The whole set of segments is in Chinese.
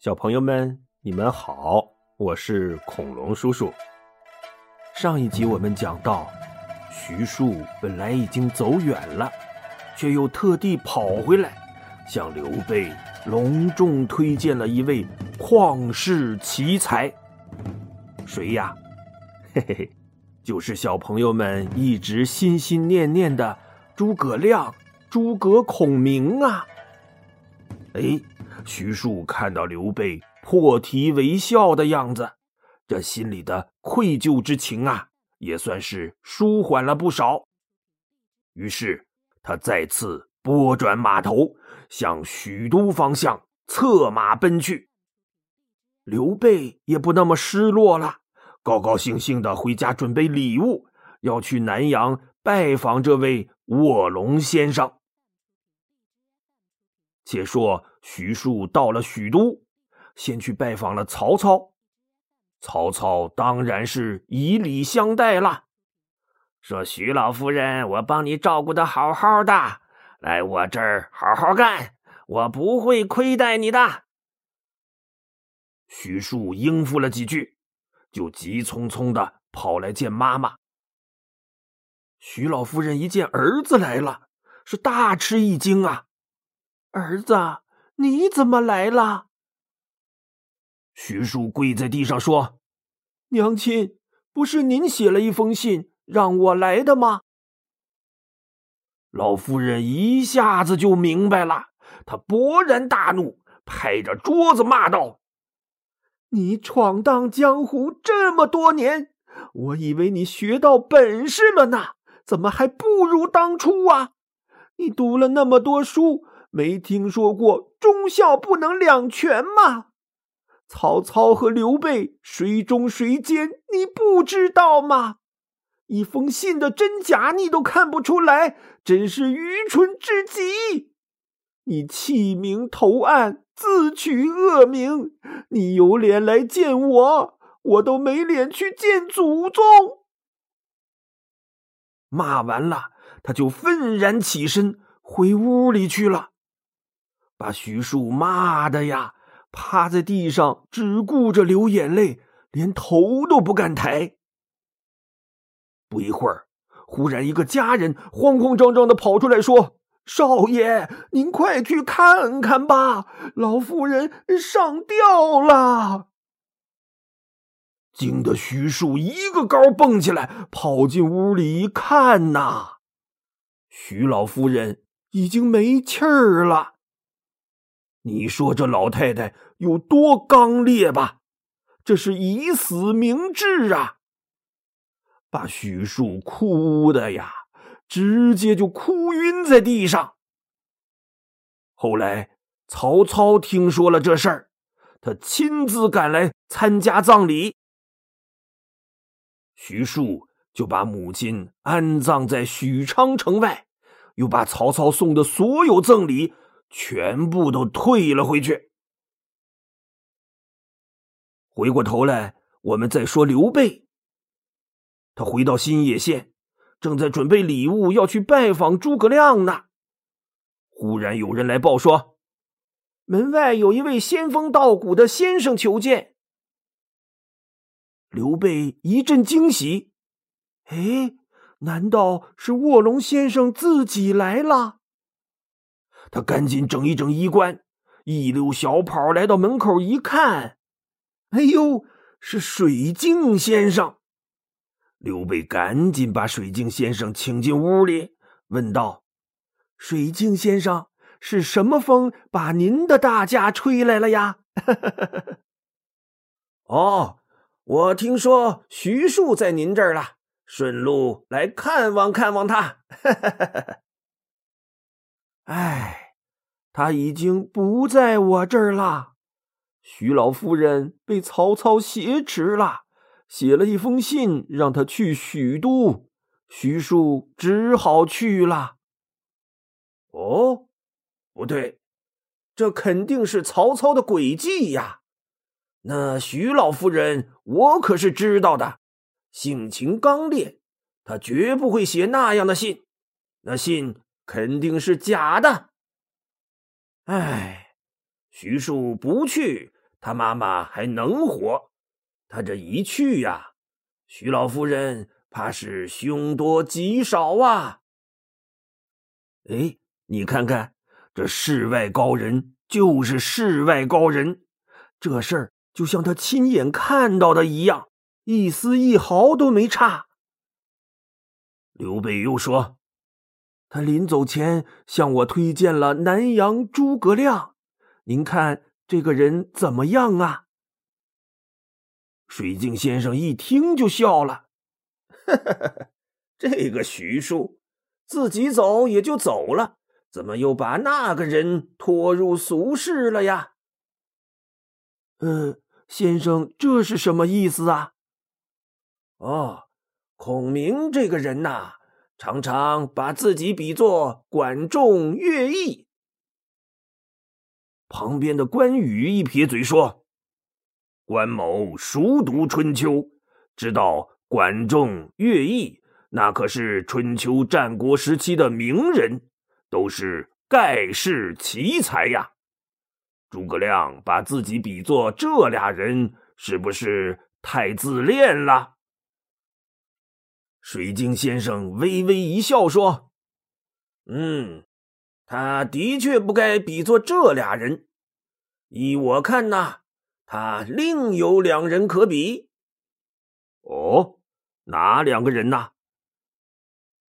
小朋友们，你们好，我是恐龙叔叔。上一集我们讲到，徐庶本来已经走远了，却又特地跑回来，向刘备隆重推荐了一位旷世奇才。谁呀？嘿 嘿嘿，就是小朋友们一直心心念念的诸葛亮、诸葛孔明啊！哎。徐庶看到刘备破涕为笑的样子，这心里的愧疚之情啊，也算是舒缓了不少。于是他再次拨转马头，向许都方向策马奔去。刘备也不那么失落了，高高兴兴的回家准备礼物，要去南阳拜访这位卧龙先生。且说徐庶到了许都，先去拜访了曹操。曹操当然是以礼相待了，说：“徐老夫人，我帮你照顾的好好的，来我这儿好好干，我不会亏待你的。”徐庶应付了几句，就急匆匆的跑来见妈妈。徐老夫人一见儿子来了，是大吃一惊啊。儿子，你怎么来了？徐庶跪在地上说：“娘亲，不是您写了一封信让我来的吗？”老夫人一下子就明白了，她勃然大怒，拍着桌子骂道：“你闯荡江湖这么多年，我以为你学到本事了呢，怎么还不如当初啊？你读了那么多书。”没听说过忠孝不能两全吗？曹操和刘备谁忠谁奸，你不知道吗？一封信的真假你都看不出来，真是愚蠢至极！你弃明投暗，自取恶名，你有脸来见我，我都没脸去见祖宗。骂完了，他就愤然起身回屋里去了。把徐庶骂的呀，趴在地上，只顾着流眼泪，连头都不敢抬。不一会儿，忽然一个家人慌慌张张的跑出来说：“少爷，您快去看看吧，老夫人上吊了。”惊得徐庶一个高蹦起来，跑进屋里一看呐，徐老夫人已经没气儿了。你说这老太太有多刚烈吧？这是以死明志啊！把许庶哭的呀，直接就哭晕在地上。后来曹操听说了这事儿，他亲自赶来参加葬礼。徐庶就把母亲安葬在许昌城外，又把曹操送的所有赠礼。全部都退了回去。回过头来，我们再说刘备。他回到新野县，正在准备礼物要去拜访诸葛亮呢。忽然有人来报说，门外有一位仙风道骨的先生求见。刘备一阵惊喜，哎，难道是卧龙先生自己来了？他赶紧整一整衣冠，一溜小跑来到门口一看，哎呦，是水镜先生！刘备赶紧把水镜先生请进屋里，问道：“水镜先生，是什么风把您的大驾吹来了呀？” 哦，我听说徐庶在您这儿了，顺路来看望看望他。哎，他已经不在我这儿了。徐老夫人被曹操挟持了，写了一封信让他去许都。徐庶只好去了。哦，不对，这肯定是曹操的诡计呀！那徐老夫人，我可是知道的，性情刚烈，他绝不会写那样的信。那信。肯定是假的。哎，徐庶不去，他妈妈还能活。他这一去呀，徐老夫人怕是凶多吉少啊。哎，你看看，这世外高人就是世外高人，这事儿就像他亲眼看到的一样，一丝一毫都没差。刘备又说：“他临走前向我推荐了南阳诸葛亮，您看这个人怎么样啊？”水镜先生一听就笑了：“这个徐庶。”自己走也就走了，怎么又把那个人拖入俗世了呀？嗯，先生，这是什么意思啊？哦，孔明这个人呐，常常把自己比作管仲、乐毅。旁边的关羽一撇嘴说：“关某熟读春秋，知道管仲、乐毅。”那可是春秋战国时期的名人，都是盖世奇才呀！诸葛亮把自己比作这俩人，是不是太自恋了？水晶先生微微一笑说：“嗯，他的确不该比作这俩人。依我看呐，他另有两人可比。哦，哪两个人呐？”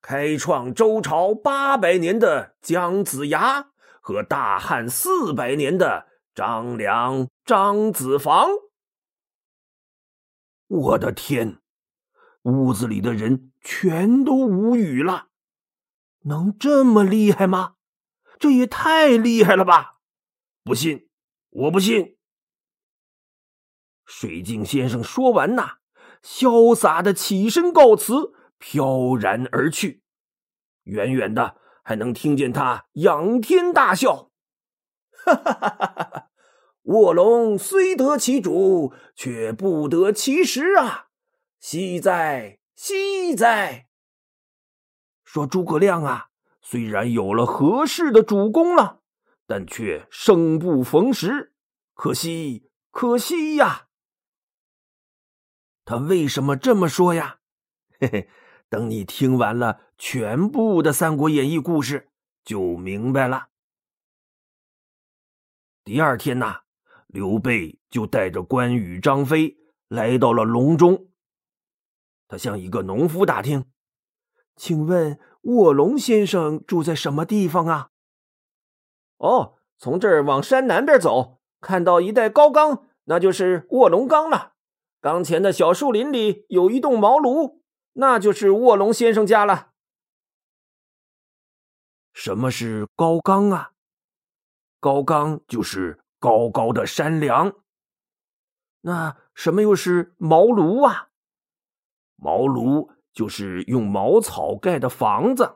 开创周朝八百年的姜子牙和大汉四百年的张良、张子房，我的天！屋子里的人全都无语了。能这么厉害吗？这也太厉害了吧！不信，我不信。水镜先生说完呐，潇洒的起身告辞。飘然而去，远远的还能听见他仰天大笑：“哈哈哈哈哈！卧龙虽得其主，却不得其时啊！惜哉惜哉！”说诸葛亮啊，虽然有了合适的主公了，但却生不逢时，可惜可惜呀！他为什么这么说呀？嘿嘿。等你听完了全部的《三国演义》故事，就明白了。第二天呐，刘备就带着关羽、张飞来到了隆中。他向一个农夫打听：“请问卧龙先生住在什么地方啊？”“哦，从这儿往山南边走，看到一带高冈，那就是卧龙岗了。岗前的小树林里有一栋茅庐。”那就是卧龙先生家了。什么是高冈啊？高冈就是高高的山梁。那什么又是茅庐啊？茅庐就是用茅草盖的房子。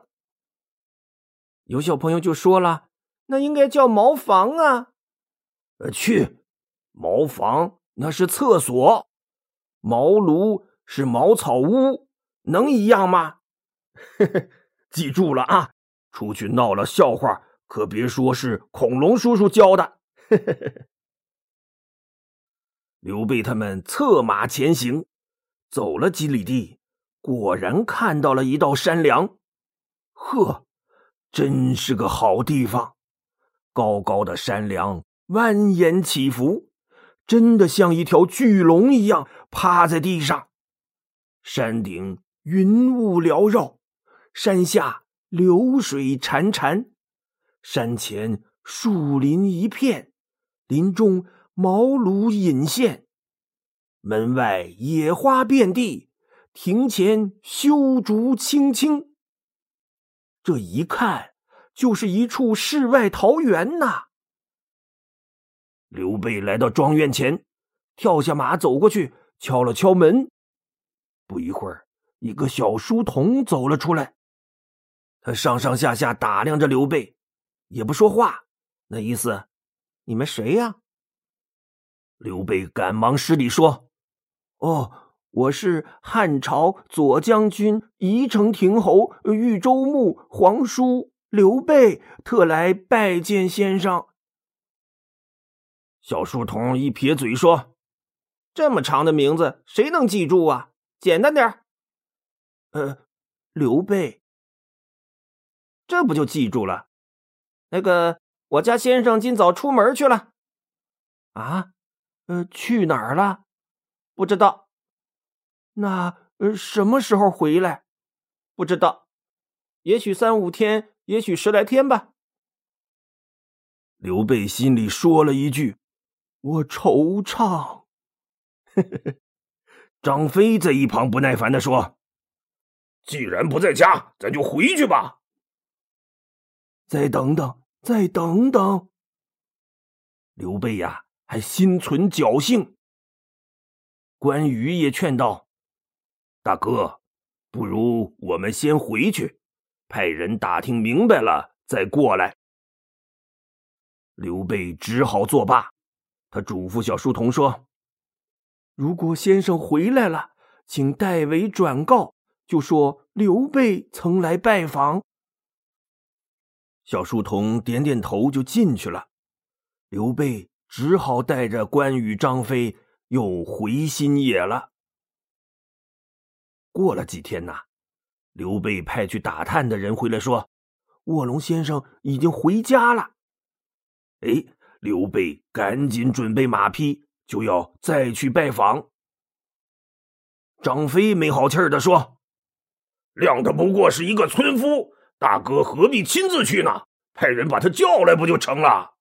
有小朋友就说了，那应该叫茅房啊。呃，去，茅房那是厕所，茅庐是茅草屋。能一样吗？记住了啊！出去闹了笑话，可别说是恐龙叔叔教的。刘备他们策马前行，走了几里地，果然看到了一道山梁。呵，真是个好地方！高高的山梁蜿蜒起伏，真的像一条巨龙一样趴在地上。山顶。云雾缭绕，山下流水潺潺，山前树林一片，林中茅庐隐现，门外野花遍地，庭前修竹青青。这一看就是一处世外桃源呐！刘备来到庄院前，跳下马走过去，敲了敲门。不一会儿。一个小书童走了出来，他上上下下打量着刘备，也不说话，那意思，你们谁呀？刘备赶忙施礼说：“哦，我是汉朝左将军宜城亭侯豫州牧皇叔刘备，特来拜见先生。”小书童一撇嘴说：“这么长的名字，谁能记住啊？简单点呃，刘备。这不就记住了？那个，我家先生今早出门去了。啊？呃，去哪儿了？不知道。那呃，什么时候回来？不知道。也许三五天，也许十来天吧。刘备心里说了一句：“我惆怅。”张飞在一旁不耐烦的说：“既然不在家，咱就回去吧。”再等等，再等等。刘备呀，还心存侥幸。关羽也劝道：“大哥，不如我们先回去，派人打听明白了再过来。”刘备只好作罢。他嘱咐小书童说：“如果先生回来了，请代为转告，就说刘备曾来拜访。”小书童点点头，就进去了。刘备只好带着关羽、张飞又回新野了。过了几天呐，刘备派去打探的人回来说：“卧龙先生已经回家了。”哎，刘备赶紧准备马匹，就要再去拜访。张飞没好气儿的说：“谅他不过是一个村夫。”大哥何必亲自去呢？派人把他叫来不就成了？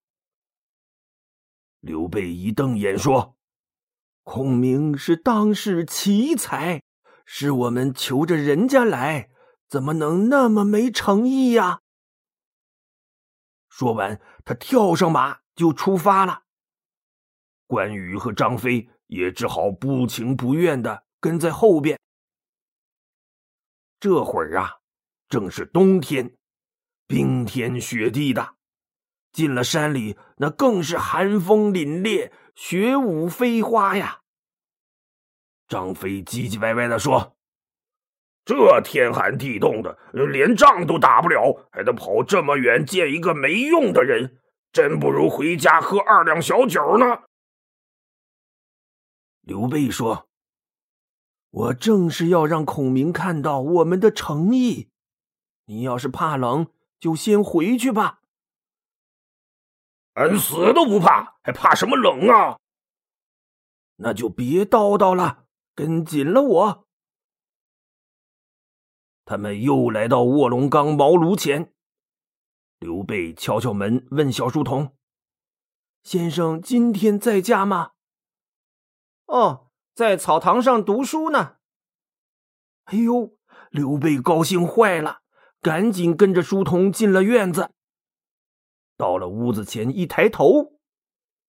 刘备一瞪眼说：“孔明是当世奇才，是我们求着人家来，怎么能那么没诚意呀？”说完，他跳上马就出发了。关羽和张飞也只好不情不愿的跟在后边。这会儿啊。正是冬天，冰天雪地的，进了山里，那更是寒风凛冽，雪舞飞花呀。张飞唧唧歪歪的说：“这天寒地冻的，连仗都打不了，还得跑这么远见一个没用的人，真不如回家喝二两小酒呢。”刘备说：“我正是要让孔明看到我们的诚意。”你要是怕冷，就先回去吧。俺死都不怕，还怕什么冷啊？那就别叨叨了，跟紧了我。他们又来到卧龙岗茅庐前，刘备敲敲门，问小书童：“先生今天在家吗？”“哦，在草堂上读书呢。”哎呦，刘备高兴坏了。赶紧跟着书童进了院子。到了屋子前，一抬头，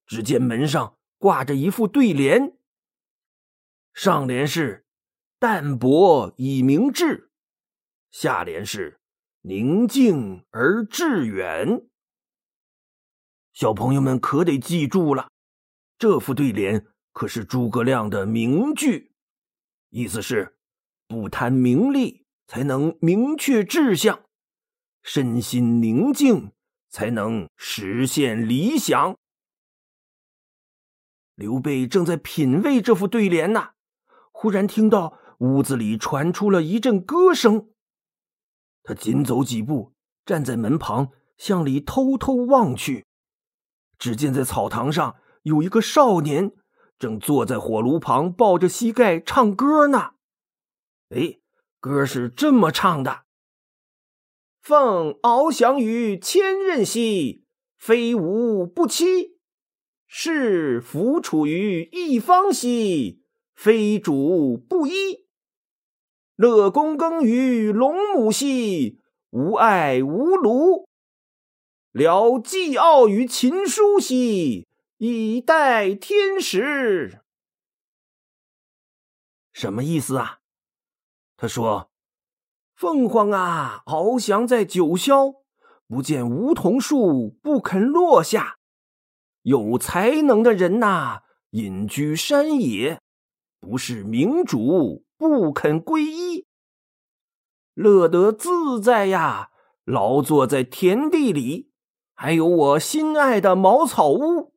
只见门上挂着一副对联，上联是“淡泊以明志”，下联是“宁静而致远”。小朋友们可得记住了，这副对联可是诸葛亮的名句，意思是不贪名利。才能明确志向，身心宁静，才能实现理想。刘备正在品味这副对联呢，忽然听到屋子里传出了一阵歌声。他紧走几步，站在门旁，向里偷偷望去，只见在草堂上有一个少年，正坐在火炉旁，抱着膝盖唱歌呢。哎。歌是这么唱的：“凤翱翔于千仞兮，非吾不栖；是弗处于一方兮，非主不依。乐躬耕于龙母兮，无爱无庐。聊寄傲于秦书兮，以待天时。”什么意思啊？他说：“凤凰啊，翱翔在九霄，不见梧桐树不肯落下。有才能的人呐，隐居山野，不是明主不肯皈依。乐得自在呀，劳作在田地里，还有我心爱的茅草屋。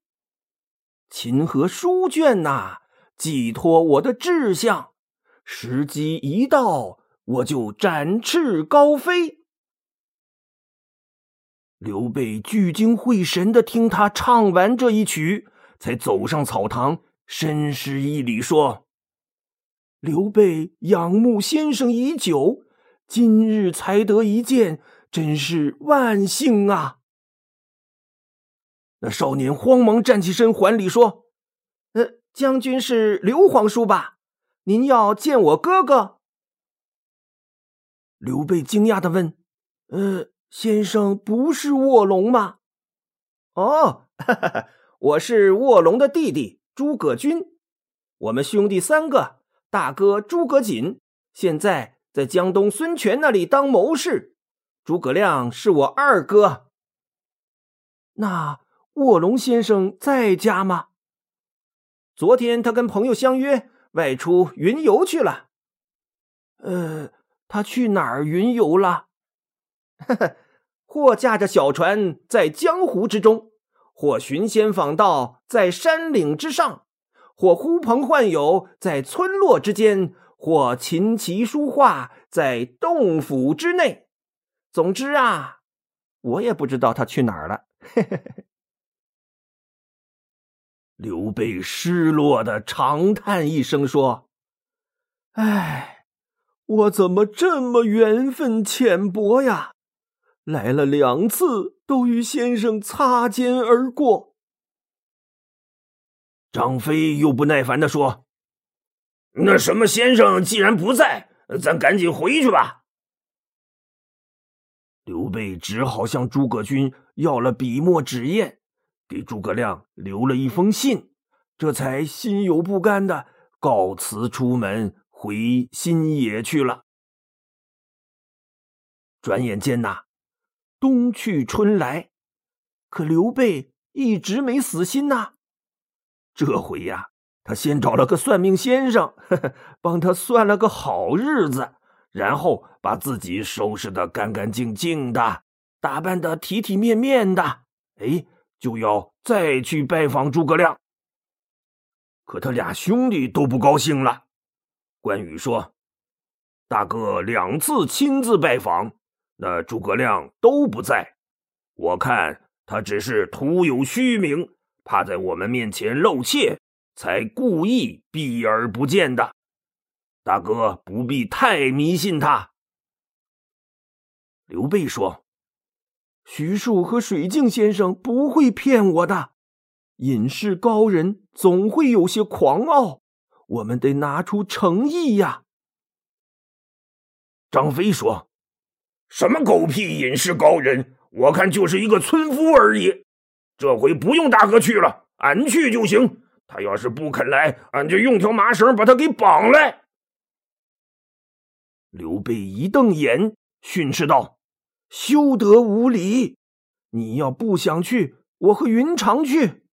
琴和书卷呐，寄托我的志向。时机一到，我就展翅高飞。刘备聚精会神的听他唱完这一曲，才走上草堂，深施一礼，说：“刘备仰慕先生已久，今日才得一见，真是万幸啊！”那少年慌忙站起身还礼，说：“呃，将军是刘皇叔吧？”您要见我哥哥？刘备惊讶的问：“呃，先生不是卧龙吗？”“哦，哈哈，我是卧龙的弟弟诸葛均。我们兄弟三个，大哥诸葛瑾现在在江东孙权那里当谋士，诸葛亮是我二哥。那卧龙先生在家吗？昨天他跟朋友相约。”外出云游去了，呃，他去哪儿云游了？呵呵或驾着小船在江湖之中，或寻仙访道在山岭之上，或呼朋唤友在村落之间，或琴棋书画在洞府之内。总之啊，我也不知道他去哪儿了。刘备失落的长叹一声，说：“哎，我怎么这么缘分浅薄呀？来了两次，都与先生擦肩而过。”张飞又不耐烦的说：“那什么，先生既然不在，咱赶紧回去吧。”刘备只好向诸葛均要了笔墨纸砚。给诸葛亮留了一封信，这才心有不甘的告辞出门回新野去了。转眼间呐，冬去春来，可刘备一直没死心呐。这回呀，他先找了个算命先生，呵 呵帮他算了个好日子，然后把自己收拾的干干净净的，打扮的体体面面的，哎。就要再去拜访诸葛亮，可他俩兄弟都不高兴了。关羽说：“大哥两次亲自拜访，那诸葛亮都不在，我看他只是徒有虚名，怕在我们面前露怯，才故意避而不见的。大哥不必太迷信他。”刘备说。徐庶和水镜先生不会骗我的，隐士高人总会有些狂傲，我们得拿出诚意呀。张飞说：“什么狗屁隐士高人？我看就是一个村夫而已。这回不用大哥去了，俺去就行。他要是不肯来，俺就用条麻绳把他给绑来。”刘备一瞪眼，训斥道。休得无礼！你要不想去，我和云长去。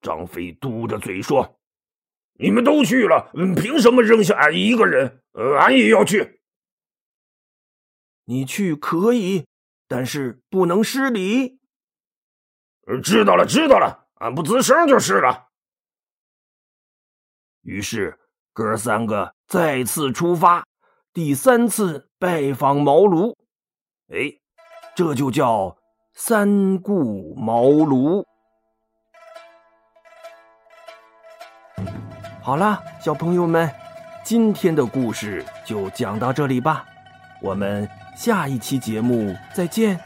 张飞嘟着嘴说：“你们都去了，凭什么扔下俺一个人？俺也要去。你去可以，但是不能失礼。知道了，知道了，俺不吱声就是了。”于是哥三个再次出发。第三次拜访茅庐，哎，这就叫三顾茅庐。好了，小朋友们，今天的故事就讲到这里吧，我们下一期节目再见。